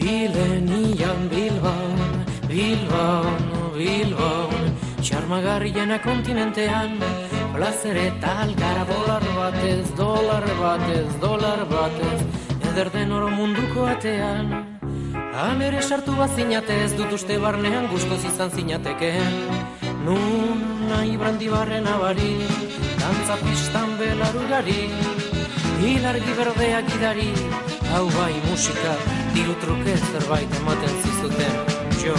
Dilenian Bilbon, Bilbon, Bilbon Txarmagarriena kontinentean Plazer eta algara dolar batez, dolar batez, dolar batez Eder den oro munduko atean Han ere sartu bat zinatez dut uste barnean guztoz izan zinatekeen. Nun nahi brandibarren abari, dantza pistan belarugari Ilargi berdeak gidari, hau bai musika, diru truke zerbait ematen zizuten. Jo,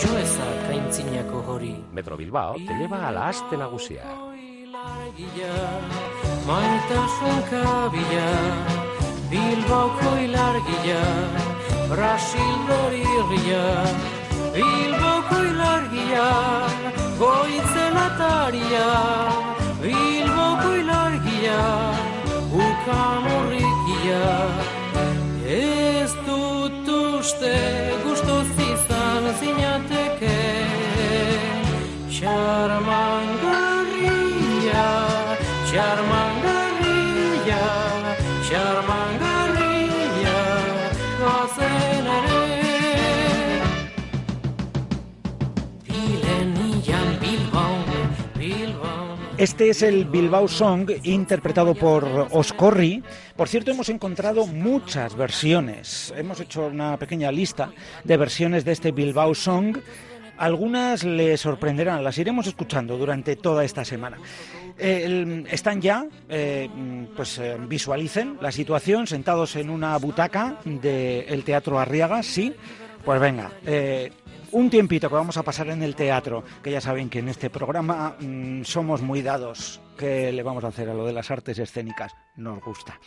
jo ezak aintzinako hori. Metro Bilbao te lleva a la aste nagusia. Maitasun kabila, Bilboko ilargia, Brasil dorirria, Bilboko ilargia, goitzen ataria, Bilboko ilargia, ukamurrikia usted. Este es el Bilbao Song interpretado por Oscorri. Por cierto, hemos encontrado muchas versiones. Hemos hecho una pequeña lista de versiones de este Bilbao Song. Algunas le sorprenderán, las iremos escuchando durante toda esta semana. Están ya, eh, pues eh, visualicen la situación sentados en una butaca del Teatro Arriaga, sí. Pues venga, eh, un tiempito que vamos a pasar en el teatro, que ya saben que en este programa mm, somos muy dados. ¿Qué le vamos a hacer a lo de las artes escénicas? Nos gusta.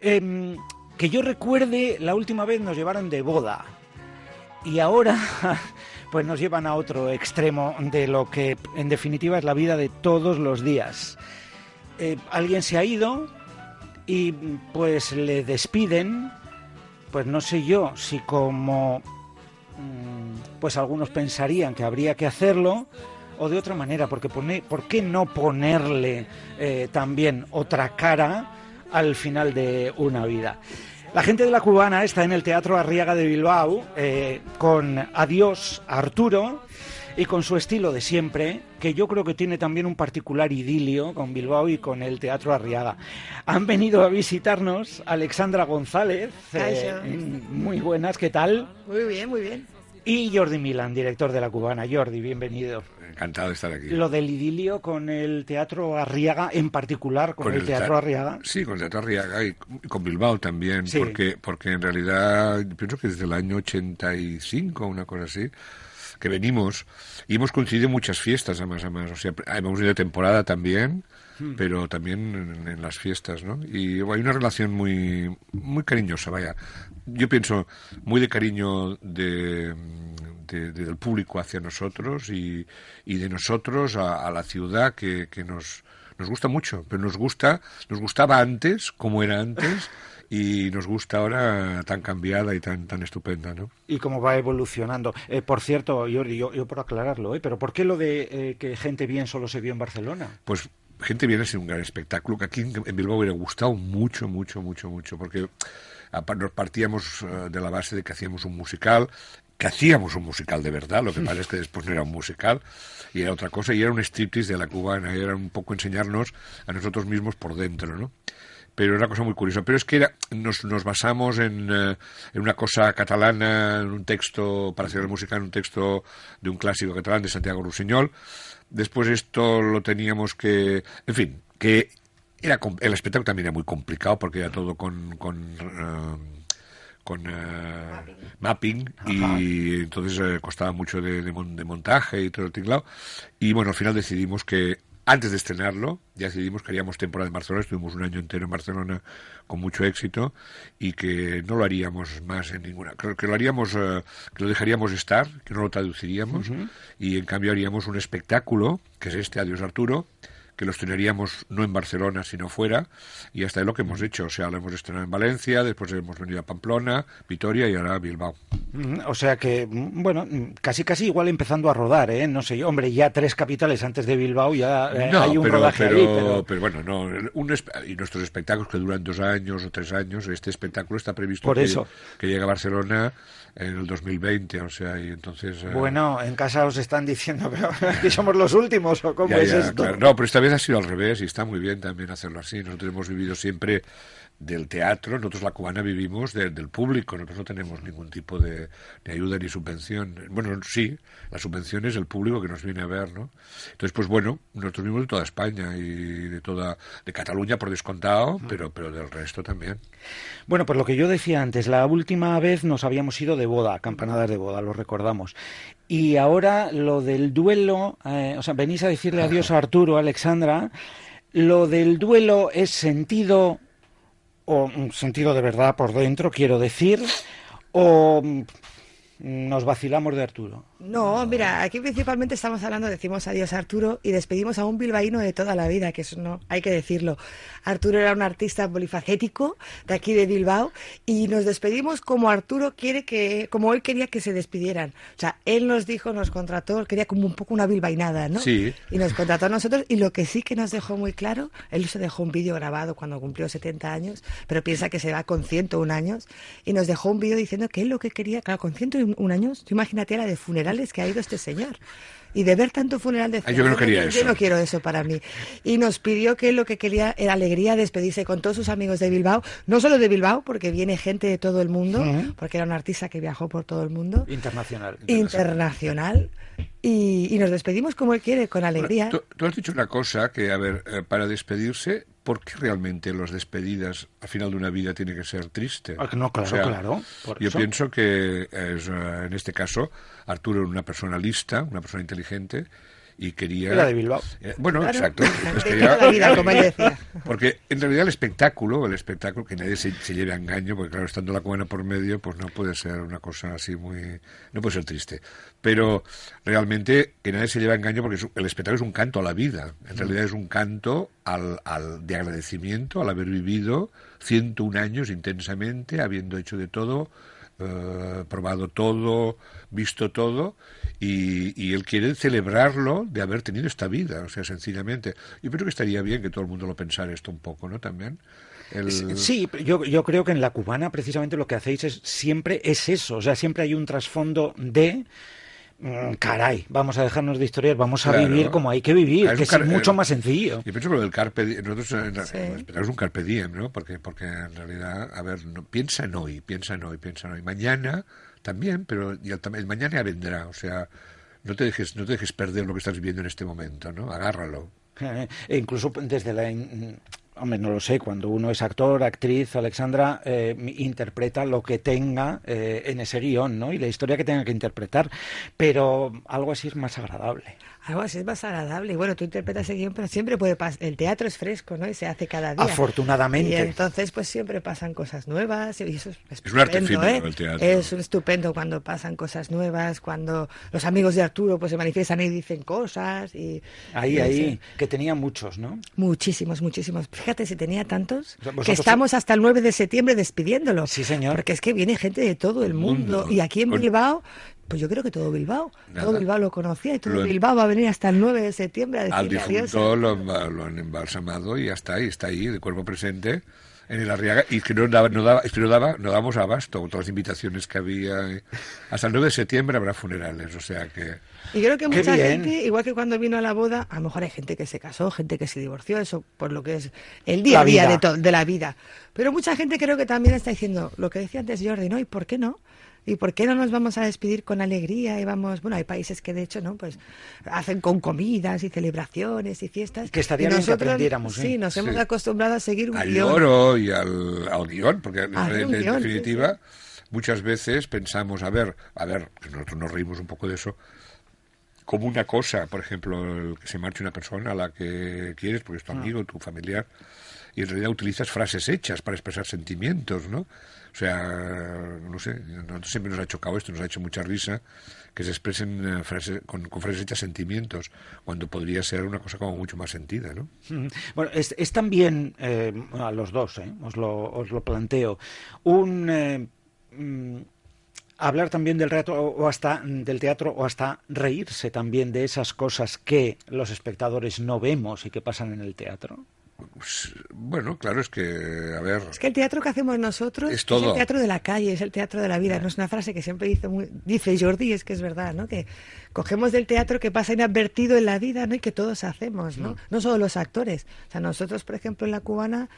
Em, que yo recuerde, la última vez nos llevaron de boda. Y ahora, pues nos llevan a otro extremo de lo que en definitiva es la vida de todos los días. Eh, alguien se ha ido y pues le despiden, pues no sé yo si como mm, pues algunos pensarían que habría que hacerlo o de otra manera, porque pone, ¿por qué no ponerle eh, también otra cara al final de una vida? La gente de la cubana está en el Teatro Arriaga de Bilbao eh, con Adiós Arturo y con su estilo de siempre, que yo creo que tiene también un particular idilio con Bilbao y con el Teatro Arriaga. Han venido a visitarnos Alexandra González, eh, muy buenas, ¿qué tal? Muy bien, muy bien. Y Jordi Milan, director de la cubana. Jordi, bienvenido. Encantado de estar aquí. Lo del idilio con el Teatro Arriaga, en particular con, el, Teatro te- Arriaga. Sí, con el Teatro Arriaga y con Bilbao también, Sí. porque, porque en realidad pienso que desde el año 85, una cosa así, que venimos y hemos coincidido muchas fiestas, además, además. O sea, hemos ido temporada también, Hmm. pero también en, en las fiestas, ¿no? Y hay una relación muy, muy cariñosa, vaya. Yo pienso muy de cariño de, de- de- del público hacia nosotros y, y de nosotros a, a la ciudad que, que nos, nos gusta mucho, pero nos gusta, nos gustaba antes, como era antes, y nos gusta ahora tan cambiada y tan, tan estupenda, ¿no? Y cómo va evolucionando. Eh, por cierto, Jordi, yo, yo por aclararlo, ¿eh? pero ¿por qué lo de eh, que gente bien solo se vio en Barcelona? Pues gente viene a ser un gran espectáculo que aquí en Bilbao hubiera gustado mucho, mucho, mucho, mucho, porque nos partíamos eh, de la base de que hacíamos un musical, que hacíamos un musical de verdad, lo que pasa es que después no era un musical, y era otra cosa, y era un striptease de la cubana, y era un poco enseñarnos a nosotros mismos por dentro, ¿no? pero era una cosa muy curiosa. Pero es que era, nos, nos basamos en, eh, en una cosa catalana, en un texto, para hacer el musical, en un texto de un clásico catalán de Santiago Rusiñol. Después esto lo teníamos que, en fin, que era el espectáculo también era muy complicado porque era todo con, con con eh, mapping y entonces eh, costaba mucho de, de mon- de montaje y todo el tinglado y bueno al final decidimos que antes de estrenarlo, ya decidimos que haríamos temporada en Barcelona, estuvimos un año entero en Barcelona con mucho éxito y que no lo haríamos más en ninguna. Creo que lo haríamos, eh, que lo dejaríamos estar, que no lo traduciríamos y en cambio haríamos un espectáculo, que es este Adiós Arturo, que lo estrenaríamos no en Barcelona, sino fuera, y hasta es lo que hemos hecho. O sea, lo hemos estrenado en Valencia, después hemos venido a Pamplona, Vitoria y ahora a Bilbao. O sea que, mm, bueno, mm, casi casi igual empezando a rodar, ¿eh? No sé, yo, hombre, ya tres capitales antes de Bilbao, ya eh, No, hay un pero, rodaje pero, ahí, pero... pero bueno, no. Un y nuestros espectáculos que duran dos años o tres años, este espectáculo está previsto Por que, eso. que llegue a Barcelona en el 2020, o sea, y entonces... eh, Bueno, en casa os están diciendo pero, que somos los últimos, ¿o cómo Ya, es ya, esto? claro. No, pero esta vez ha sido al revés y está muy bien también hacerlo así. Nosotros hemos vivido siempre del teatro, nosotros la cubana vivimos de- del público, nosotros no tenemos ningún tipo de, de ayuda ni subvención. Bueno, sí, la subvención es el público que nos viene a ver, ¿no? Entonces, pues bueno, nosotros vivimos de toda España y de toda, de Cataluña por descontado, pero, pero del resto también. Bueno, pues lo que yo decía antes, la última vez nos habíamos ido de boda, campanadas de boda, lo recordamos. Y ahora lo del duelo, eh, o sea, venís a decirle adiós a Arturo, Alexandra, lo del duelo es sentido, o mm, sentido de verdad por dentro, quiero decir, o mm, nos vacilamos de Arturo. No, mira, aquí principalmente estamos hablando, decimos adiós a Arturo y despedimos a un bilbaíno de toda la vida, que eso no, hay que decirlo. Arturo era un artista polifacético de aquí de Bilbao y nos despedimos como Arturo quiere que, como él quería que se despidieran. O sea, él nos dijo, nos contrató, quería como un poco una bilbainada, ¿no? Sí. Y nos contrató a nosotros y lo que sí que nos dejó muy claro, él se dejó un vídeo grabado cuando cumplió 70 años, pero piensa que se va con 101 años y nos dejó un vídeo diciendo que él lo que quería, claro, con 101 años, tú imagínate la de funerales que ha ido este señor. Y de ver tanto funeral de Ah, yo no quería yo eso. no quiero eso para mí. Y nos pidió que lo que quería era alegría, despedirse con todos sus amigos de Bilbao, no solo de Bilbao, porque viene gente de todo el mundo, porque era un artista que viajó por todo el mundo, Internacional. internacional, y, y nos despedimos como él quiere, con alegría. Tú, tú has dicho una cosa que, a ver, eh, para despedirse, ¿por qué realmente las despedidas al final de una vida tiene que ser triste? Ah, no, claro, claro, por yo eso. pienso que es, eh, en este caso Arturo era una persona lista, una persona inteligente y quería... Era de Bilbao. Eh, bueno, Claro, exacto. pues quería- la vida, como él decía. Porque en realidad el espectáculo, el espectáculo, que nadie se, se lleve a engaño, porque claro, estando la cubana por medio, pues no puede ser una cosa así muy... no puede ser triste. Pero realmente que nadie se lleve a engaño porque es un- el espectáculo es un canto a la vida. En realidad es un canto al, al, de agradecimiento al haber vivido 101 años intensamente, habiendo hecho de todo, eh, probado todo, visto todo, y, y él quiere celebrarlo de haber tenido esta vida, o sea, sencillamente. Yo creo que estaría bien que todo el mundo lo pensara esto un poco, ¿no? También. Sí, yo, yo creo que en la cubana precisamente lo que hacéis es siempre es eso, o sea, siempre hay un trasfondo de caray, vamos a dejarnos de historias, vamos a Claro. vivir como hay que vivir, es que es mucho eh, más sencillo. Yo pienso que lo del carpe diem, nosotros la- Sí. el espectáculo es un carpe diem, ¿no? Porque, porque en realidad, a ver, no, piensa en hoy, piensa en hoy, piensa en hoy. Mañana también, pero y el, mañana ya vendrá, o sea, no te dejes, no te dejes perder lo que estás viviendo en este momento, ¿no? Agárralo. Eh, e incluso desde la... Hombre, no lo sé, cuando uno es actor, actriz, Alexandra, eh, interpreta lo que tenga eh, en ese guion, ¿no? Y la historia que tenga que interpretar, pero algo así es más agradable. Algo así es más agradable. Y bueno, tú interpretas el guion, pero siempre puede pasar. El teatro es fresco, ¿no? Y se hace cada día. Afortunadamente. Y entonces, pues siempre pasan cosas nuevas. Y eso es, Es un arte ¿eh? el teatro. Es un estupendo cuando pasan cosas nuevas, cuando los amigos de Arturo pues se manifiestan y dicen cosas. y Ahí, y ahí, que tenía muchos, ¿no? Muchísimos, muchísimos. Fíjate si tenía tantos O sea, que estamos hasta el 9 de septiembre despidiéndolo. Sí, señor. Porque es que viene gente de todo el mundo. Mundo. Y aquí en Bilbao, pues yo creo que todo Bilbao. Nada. Todo Bilbao lo conocía y todo Lo- Bilbao va a venir hasta el 9 de septiembre a Al decirle adiós. difunto lo, lo han embalsamado y ya está, y está ahí, de cuerpo presente, en el Arriaga, y que no daba, no daba, es que no daba, no dábamos abasto con todas las invitaciones que había. eh. Hasta el 9 de septiembre habrá funerales, o sea que... Y creo que Qué mucha bien. gente, igual que cuando vino a la boda, a lo mejor hay gente que se casó, gente que se divorció, eso por lo que es el día La a día de, de la vida. Pero mucha gente creo que también está diciendo lo que decía antes Jordi, ¿no? ¿Y por qué no? ¿Y por qué no nos vamos a despedir con alegría? Y vamos, bueno, hay países que de hecho, ¿no? Pues hacen con comidas y celebraciones y fiestas. Que estaría Y bien que aprendiéramos, ¿eh? Sí, nos hemos Sí. acostumbrado a seguir un al guion. oro y al, al guion, porque en, Al en guion, sí, definitiva muchas veces pensamos, a ver, a ver, nosotros nos reímos un poco de eso, como una cosa, por ejemplo, el que se marche una persona a la que quieres, porque es tu amigo, tu familiar, y en realidad utilizas frases hechas para expresar sentimientos, ¿no? O sea, no sé, nosotros siempre nos ha chocado esto, nos ha hecho mucha risa que se expresen eh, con, con frases hechas sentimientos, cuando podría ser una cosa como mucho más sentida, ¿no? Bueno, es, es también, eh, a los dos, eh, os, lo, os lo planteo, un... eh, mm, hablar también del teatro o hasta del teatro o hasta reírse también de esas cosas que los espectadores no vemos y que pasan en el teatro. Pues, bueno, claro, es que, a ver, Es que el teatro que hacemos nosotros Es todo. el teatro de la calle, es el teatro de la vida. No es una frase que siempre dice, muy- dice Jordi, es que es verdad, ¿no? Que cogemos del teatro que pasa inadvertido en la vida, ¿no? Y que todos hacemos, ¿no? No solo los actores. O sea, nosotros, por ejemplo, en la cubana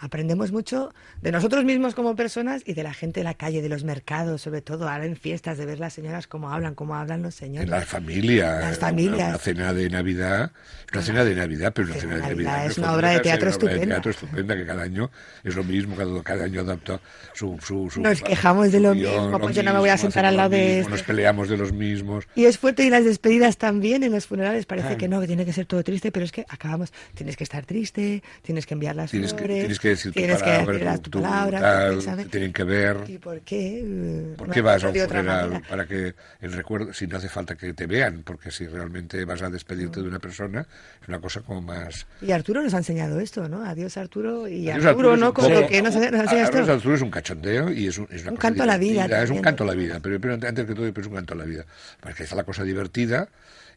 aprendemos mucho de nosotros mismos como personas y de la gente de la calle, de los mercados, sobre todo ahora en fiestas, de ver las señoras cómo hablan, cómo hablan los señores. en la familia, Las una- familias. Una, cena de Navidad, una cena de Navidad, pero una Cena cena de Navidad. Navidad es una obra de teatro una obra de estupenda. teatro estupenda, que cada año es lo mismo, cada, cada año adapta su... su, su- Nos quejamos de lo guion, mismo, pues yo no me voy a sentar al lado de este. Nos peleamos de los mismos. Y es fuerte y las despedidas también en los funerales. Parece Ah. que no, que tiene que ser todo triste, pero es que acabamos. Tienes que estar triste, tienes que enviar las Tienes que, flores, tienes que decir tu tienes que palabra, las- tu, tu tu palabra, tal, tienen que ver. ¿Y por qué? eh, ¿Por qué vas a un funeral? Para que el recuerdo, si no hace falta que te vean, porque si realmente vas a despedirte de una persona, es una cosa como más... Y Arturo nos ha enseñado esto, ¿no? Adiós Arturo y Adiós, Arturo, ¿no? Como que nos, nos enseña Adiós, esto. Arturo es un cachondeo y es, un, es una Un cosa canto a la vida Es un canto a la vida, pero, pero antes que todo es un canto a la vida. Porque está la cosa divertida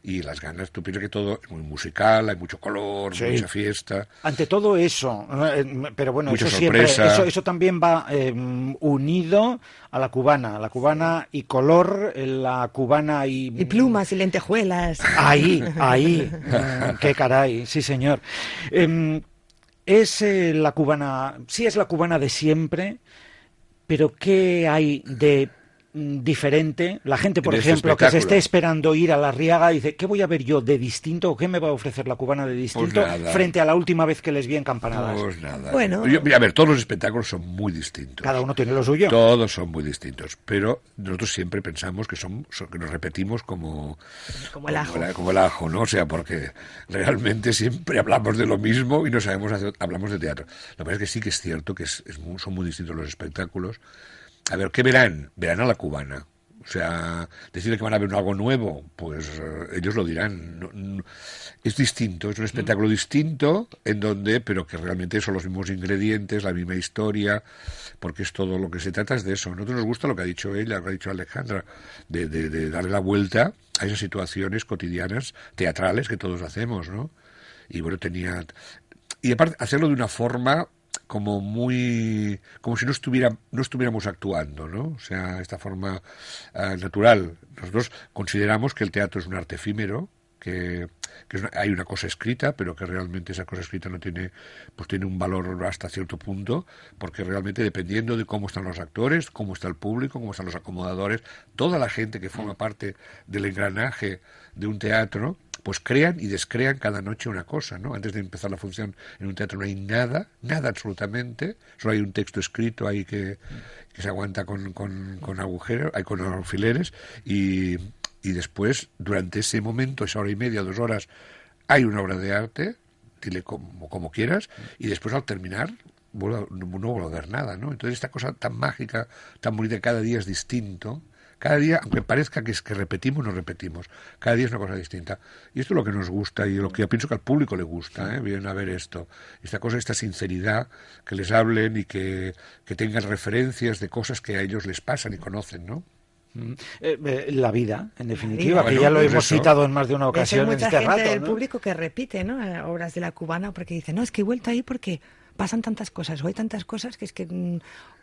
y las ganas, tú piensas que todo es muy musical, hay mucho color, Sí. mucha fiesta. Ante todo eso, eh, pero bueno, Mucha eso siempre, eso, eso también va eh, unido a la cubana, la cubana y color, eh, la cubana y... Y plumas y lentejuelas. Ahí, ahí, Mm, qué caray, sí señor. Em, es eh, la cubana, sí es la cubana de siempre, pero ¿qué hay de diferente? La gente, por ejemplo, que se esté esperando ir a la Riaga, dice, ¿qué voy a ver yo de distinto o qué me va a ofrecer la cubana de distinto nada. frente a la última vez que les vi en campanadas? Pues nada. Bueno. Yo- a ver, todos los espectáculos son muy distintos. Cada uno tiene lo suyo. Todos son muy distintos, pero nosotros siempre pensamos que son, son- que nos repetimos como Como el ajo. la- como el ajo, ¿no? O sea, porque realmente siempre hablamos de lo mismo y no sabemos hacer, hablamos de teatro. Lo que pasa es que sí que es cierto que es, es son muy distintos los espectáculos. A ver, ¿qué verán? Verán a la cubana. O sea, decirle que van a ver algo nuevo, pues eh, ellos lo dirán. Es distinto, es un espectáculo distinto en donde, pero que realmente son los mismos ingredientes, la misma historia, porque es todo lo que se trata es de eso. Nosotros nos gusta lo que ha dicho ella, lo que ha dicho Alejandra, de, de- de darle la vuelta a esas situaciones cotidianas, teatrales que todos hacemos, ¿no? Y bueno, tenía... Y aparte, hacerlo de una forma como muy como si no estuviera no estuviéramos actuando no o sea esta forma ah, natural. Nosotros consideramos que el teatro es un arte efímero que, que es una- hay una cosa escrita pero que realmente esa cosa escrita no tiene pues tiene un valor hasta cierto punto porque realmente dependiendo de cómo están los actores cómo está el público cómo están los acomodadores toda la gente que forma parte del engranaje de un teatro pues crean y descrean cada noche una cosa, ¿no? Antes de empezar la función en un teatro no hay nada, nada absolutamente, solo hay un texto escrito ahí que, se aguanta con, con, agujeros, hay con alfileres, y, y después, durante ese momento, esa hora y media, dos horas, hay una obra de arte, dile como, como quieras, y después al terminar no vuelvo a ver nada, ¿no? Entonces esta cosa tan mágica, tan bonita, cada día es distinto, cada día, aunque parezca que es que repetimos, no repetimos. Cada día es una cosa distinta. Y esto es lo que nos gusta y lo que yo pienso que al público le gusta, ¿eh? Vienen a ver esto. Esta cosa, esta sinceridad, que les hablen y que, que tengan referencias de cosas que a ellos les pasan y conocen, ¿no? Mm, eh, eh, la vida, en definitiva, vida. que Bueno, ya lo hemos eso. citado en más de una hecho, hay ocasión en mucha este gente rato. del ¿no? público que repite ¿no? Eh, obras de la cubana porque dice, no, es que he vuelto ahí porque pasan tantas cosas o hay tantas cosas que es que mm,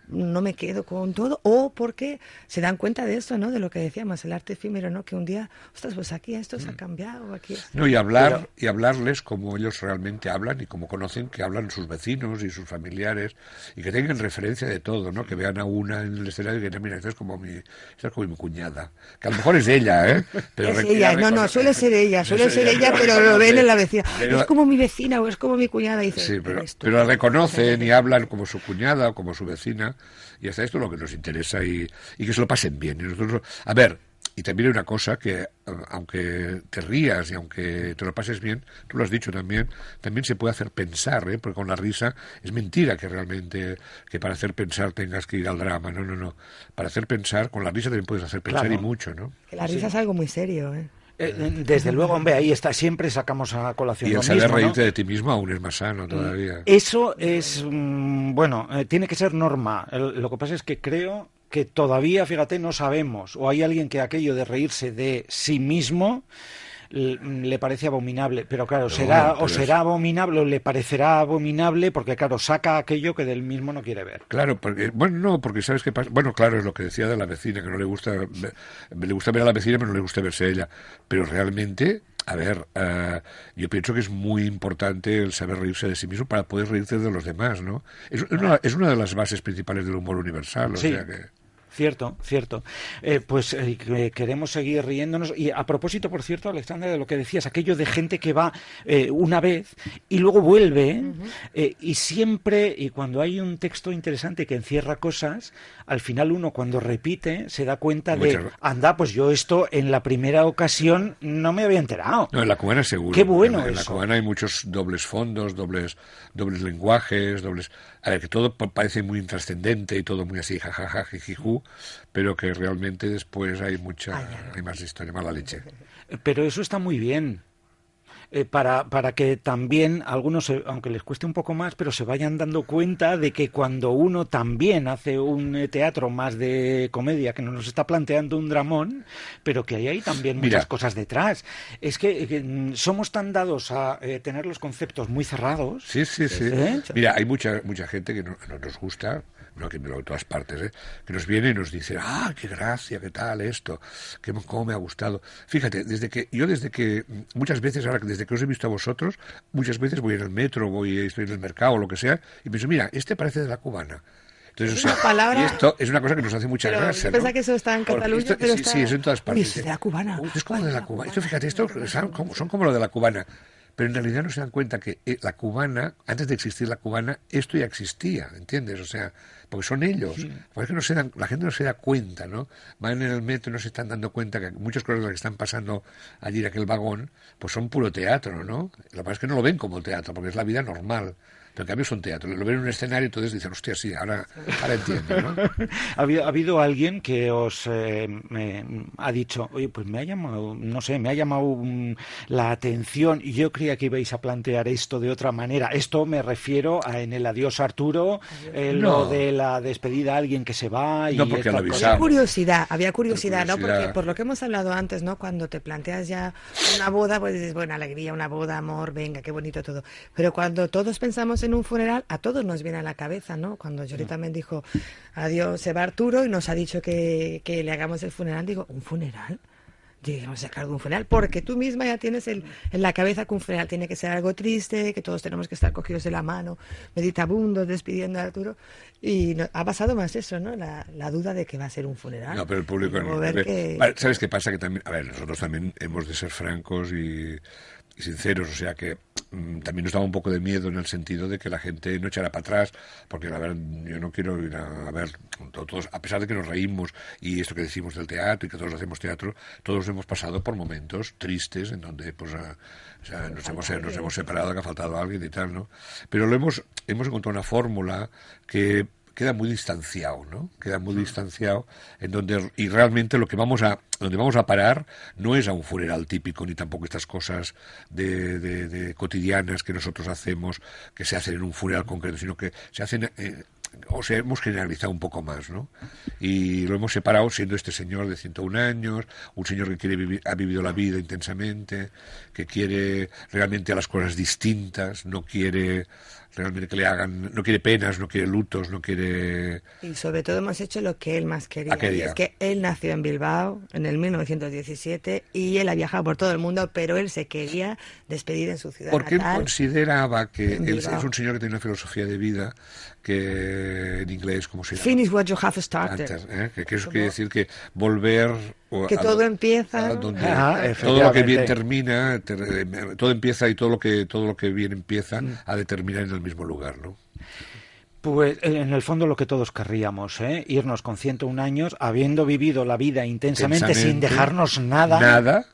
no me quedo con todo o porque se dan cuenta de esto, ¿no? De lo que decíamos, el arte efímero, ¿no? Que un día, ostras, pues aquí esto Mm. se ha cambiado, aquí... No, y hablar, y hablarles como ellos realmente hablan y como conocen que hablan sus vecinos y sus familiares y que tengan referencia de todo, ¿no? Que vean a una en el escenario y que digan, mira, esta es como mi, esta es como mi cuñada. Que a lo mejor es ella, ¿eh? es re- ella, no, no, suele ser ella, suele ser ella, pero lo ven en la vecina. Pero- Es como mi vecina o es como mi cuñada, dice. Sí, pero, pero la reconocen y hablan como su cuñada o como su vecina y hasta esto es lo que nos interesa y, y que se lo pasen bien. Y nosotros, a ver, y también hay una cosa que, aunque te rías y aunque te lo pases bien, tú lo has dicho también, también se puede hacer pensar, ¿eh? porque con la risa es mentira que realmente, que para hacer pensar tengas que ir al drama, no, no, no. Para hacer pensar, con la risa también puedes hacer pensar Claro. y mucho, ¿no? Que la risa es algo muy serio, ¿eh? Eh, desde luego, hombre, ahí está, siempre sacamos a colación Y el saber reírte de ti mismo aún es más sano todavía. Eso es, mm, bueno, eh, tiene que ser norma. El- lo que pasa es que creo que todavía, fíjate, no sabemos, o hay alguien que aquello de reírse de sí mismo le parece abominable, pero claro, será pero o es- será abominable o le parecerá abominable porque claro, saca aquello que del mismo no quiere ver. Claro, porque, bueno, no, porque sabes qué pasa. Bueno, claro, es lo que decía de la vecina, que no le gusta, le gusta ver a la vecina, pero no le gusta verse ella. Pero realmente, a ver, eh, yo pienso que es muy importante el saber reírse de sí mismo para poder reírse de los demás, ¿no? Es, es una, es una de las bases principales del humor universal, o Sí. sea que... Cierto, cierto. Eh, pues eh, que queremos seguir riéndonos. Y a propósito, por cierto, Alexandra, de lo que decías, aquello de gente que va eh, una vez y luego vuelve, eh, y siempre, y cuando hay un texto interesante que encierra cosas, al final uno cuando repite se da cuenta de, anda, pues yo esto en la primera ocasión no me había enterado. No, en la cubana seguro. Qué bueno En, en la eso. cubana hay muchos dobles fondos, dobles, dobles lenguajes, dobles... A ver, que todo pa- parece muy intrascendente y todo muy así, jajaja, jijiju, pero que realmente después hay mucha... Hay más historia, mala leche. Pero eso está muy bien. eh, para, para que también algunos, se- aunque les cueste un poco más, pero se vayan dando cuenta de que cuando uno también hace un eh, teatro más de comedia, que nos está planteando un dramón, pero que hay ahí también Mira. muchas cosas detrás. Es que, que, mm, somos tan dados a eh, tener los conceptos muy cerrados. Sí, sí, sí. ¿Eh? Mira, hay mucha mucha gente que no, no nos gusta, no que no en todas partes, ¿eh? que nos viene y nos dice, ah, qué gracia, qué tal esto, qué, cómo me ha gustado. Fíjate, desde que yo desde que muchas veces ahora que desde que os he visto a vosotros, muchas veces voy en el metro, voy estoy en el mercado o lo que sea y pienso, mira, este parece de la cubana. Entonces, Es o una sea, palabra- y esto es una cosa que nos hace mucha Pero gracia. yo ¿no? pensaba que eso está en Cataluña, esto- pero sí, está- sí, es en todas partes. es de la cubana. Es como de la cubana. Esto, fíjate, son como, son como lo de la cubana. Pero en realidad no se dan cuenta que eh, la cubana, antes de existir la cubana, esto ya existía, ¿entiendes? O sea, porque son ellos. Porque es que no se dan, la gente no se da cuenta, ¿no? Van en el metro y no se están dando cuenta que muchas cosas de las que están pasando allí en aquel vagón, pues son puro teatro, ¿no? Lo que pasa es que no lo ven como teatro, porque es la vida normal. Pero en cambio son teatro. Lo ven en un escenario y entonces dicen, hostia, sí, ahora, ahora entiendo, ¿no? ¿Ha habido, ha habido alguien que os eh, me- ha dicho, oye, pues me ha llamado, no sé, me ha llamado mm, la atención y yo creía que ibais a plantear esto de otra manera. Esto me refiero a en el adiós Arturo, eh, No. lo de la despedida a alguien que se va y No, porque lo. Había curiosidad, había curiosidad, ¿no? curiosidad. Porque por lo que hemos hablado antes, ¿no? Cuando te planteas ya una boda, pues dices, bueno, alegría, una boda, amor, venga, qué bonito todo. Pero cuando todos pensamos en un funeral, a todos nos viene a la cabeza, ¿no? Cuando Yoli también dijo, adiós, se va Arturo y nos ha dicho que, que le hagamos el funeral, digo, ¿un funeral? Digamos, sacar de un funeral, porque tú misma ya tienes el, en la cabeza que un funeral tiene que ser algo triste, que todos tenemos que estar cogidos de la mano, meditabundos, despidiendo a Arturo. Y no- ha pasado más eso, ¿no? La, la duda de que va a ser un funeral. No, pero el público no. ver que- ¿Sabes qué pasa? Que también, a ver, nosotros también hemos de ser francos y, y sinceros, o sea que también nos daba un poco de miedo en el sentido de que la gente no echara para atrás, porque a ver, yo no quiero ir a, ver, to- todos, a pesar de que nos reímos y esto que decimos del teatro y que todos hacemos teatro, todos hemos pasado por momentos tristes en donde pues ah, o sea, nos hemos, nos hemos separado, que ha faltado alguien y tal, ¿no? Pero lo hemos, hemos encontrado una fórmula que queda muy distanciado, ¿no? Queda muy distanciado en donde y realmente lo que vamos a donde vamos a parar no es a un funeral típico ni tampoco estas cosas de, de- de cotidianas que nosotros hacemos que se hacen en un funeral concreto, sino que se hacen eh, o sea, hemos generalizado un poco más, ¿no? Y lo hemos separado siendo este señor de 101 años, un señor que quiere vivir, ha vivido la vida intensamente, que quiere realmente a las cosas distintas, no quiere realmente que le hagan, no quiere penas, no quiere lutos, no quiere... Y sobre todo hemos hecho lo que él más quería. Y es que él nació en Bilbao en el 1917 y él ha viajado por todo el mundo, pero él se quería despedir en su ciudad Porque él consideraba que él es un señor que tiene una filosofía de vida que en inglés, ¿cómo se llama? Finish what you have started. Antes, ¿eh? que, que eso quiere decir que volver o Que a todo do- empieza, donde- Ah, todo lo que bien termina ter- eh, todo empieza y todo lo que todo lo que bien empieza Mm. a determinar en el mismo lugar ¿no? Pues eh, en el fondo lo que todos querríamos, ¿eh? irnos con 101 años, habiendo vivido la vida intensamente, sin Intensamente. dejarnos nada, Nada.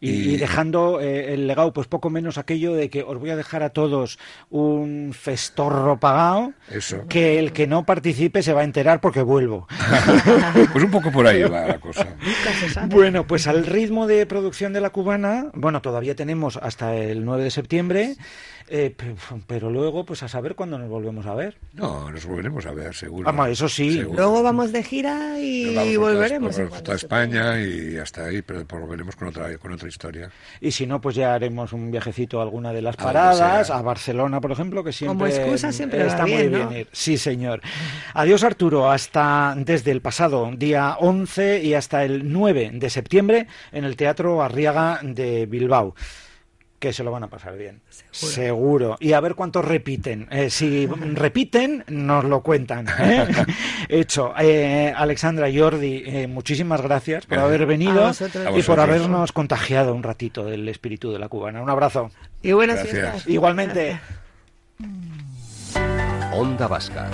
Y, dejando eh, el legado, pues poco menos aquello de que os voy a dejar a todos un festorro pagado, Eso. que el que no participe se va a enterar porque vuelvo. Pues un poco por ahí va la cosa. Bueno, pues al ritmo de producción de la cubana, bueno, todavía tenemos hasta el 9 de septiembre, eh, pe- pero luego, pues a saber cuándo nos volvemos a ver. No, nos volveremos a ver, seguro. Vamos, eso sí. Seguro. Luego vamos de gira y por volveremos. por toda España y hasta ahí, pero volveremos con otra, con otra historia. Y si no, pues ya haremos un viajecito a alguna de las A paradas, a Barcelona, por ejemplo, que siempre Como excusa siempre está va muy bien, bien ¿no? ir. Sí, señor. Adiós, Arturo, hasta desde el pasado día 11 y hasta el 9 de septiembre en el Teatro Arriaga de Bilbao. Que se lo van a pasar bien. Seguro. Y a ver cuántos repiten. Eh, si repiten, nos lo cuentan. ¿eh? Hecho. Eh, Alexandra Jordi, eh, muchísimas gracias por Gracias. haber venido A vosotros. A y por habernos contagiado un ratito del espíritu de la cubana. Un abrazo. Y buenas Gracias. fiestas. Igualmente. Onda Vasca,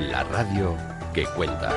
la radio que cuenta.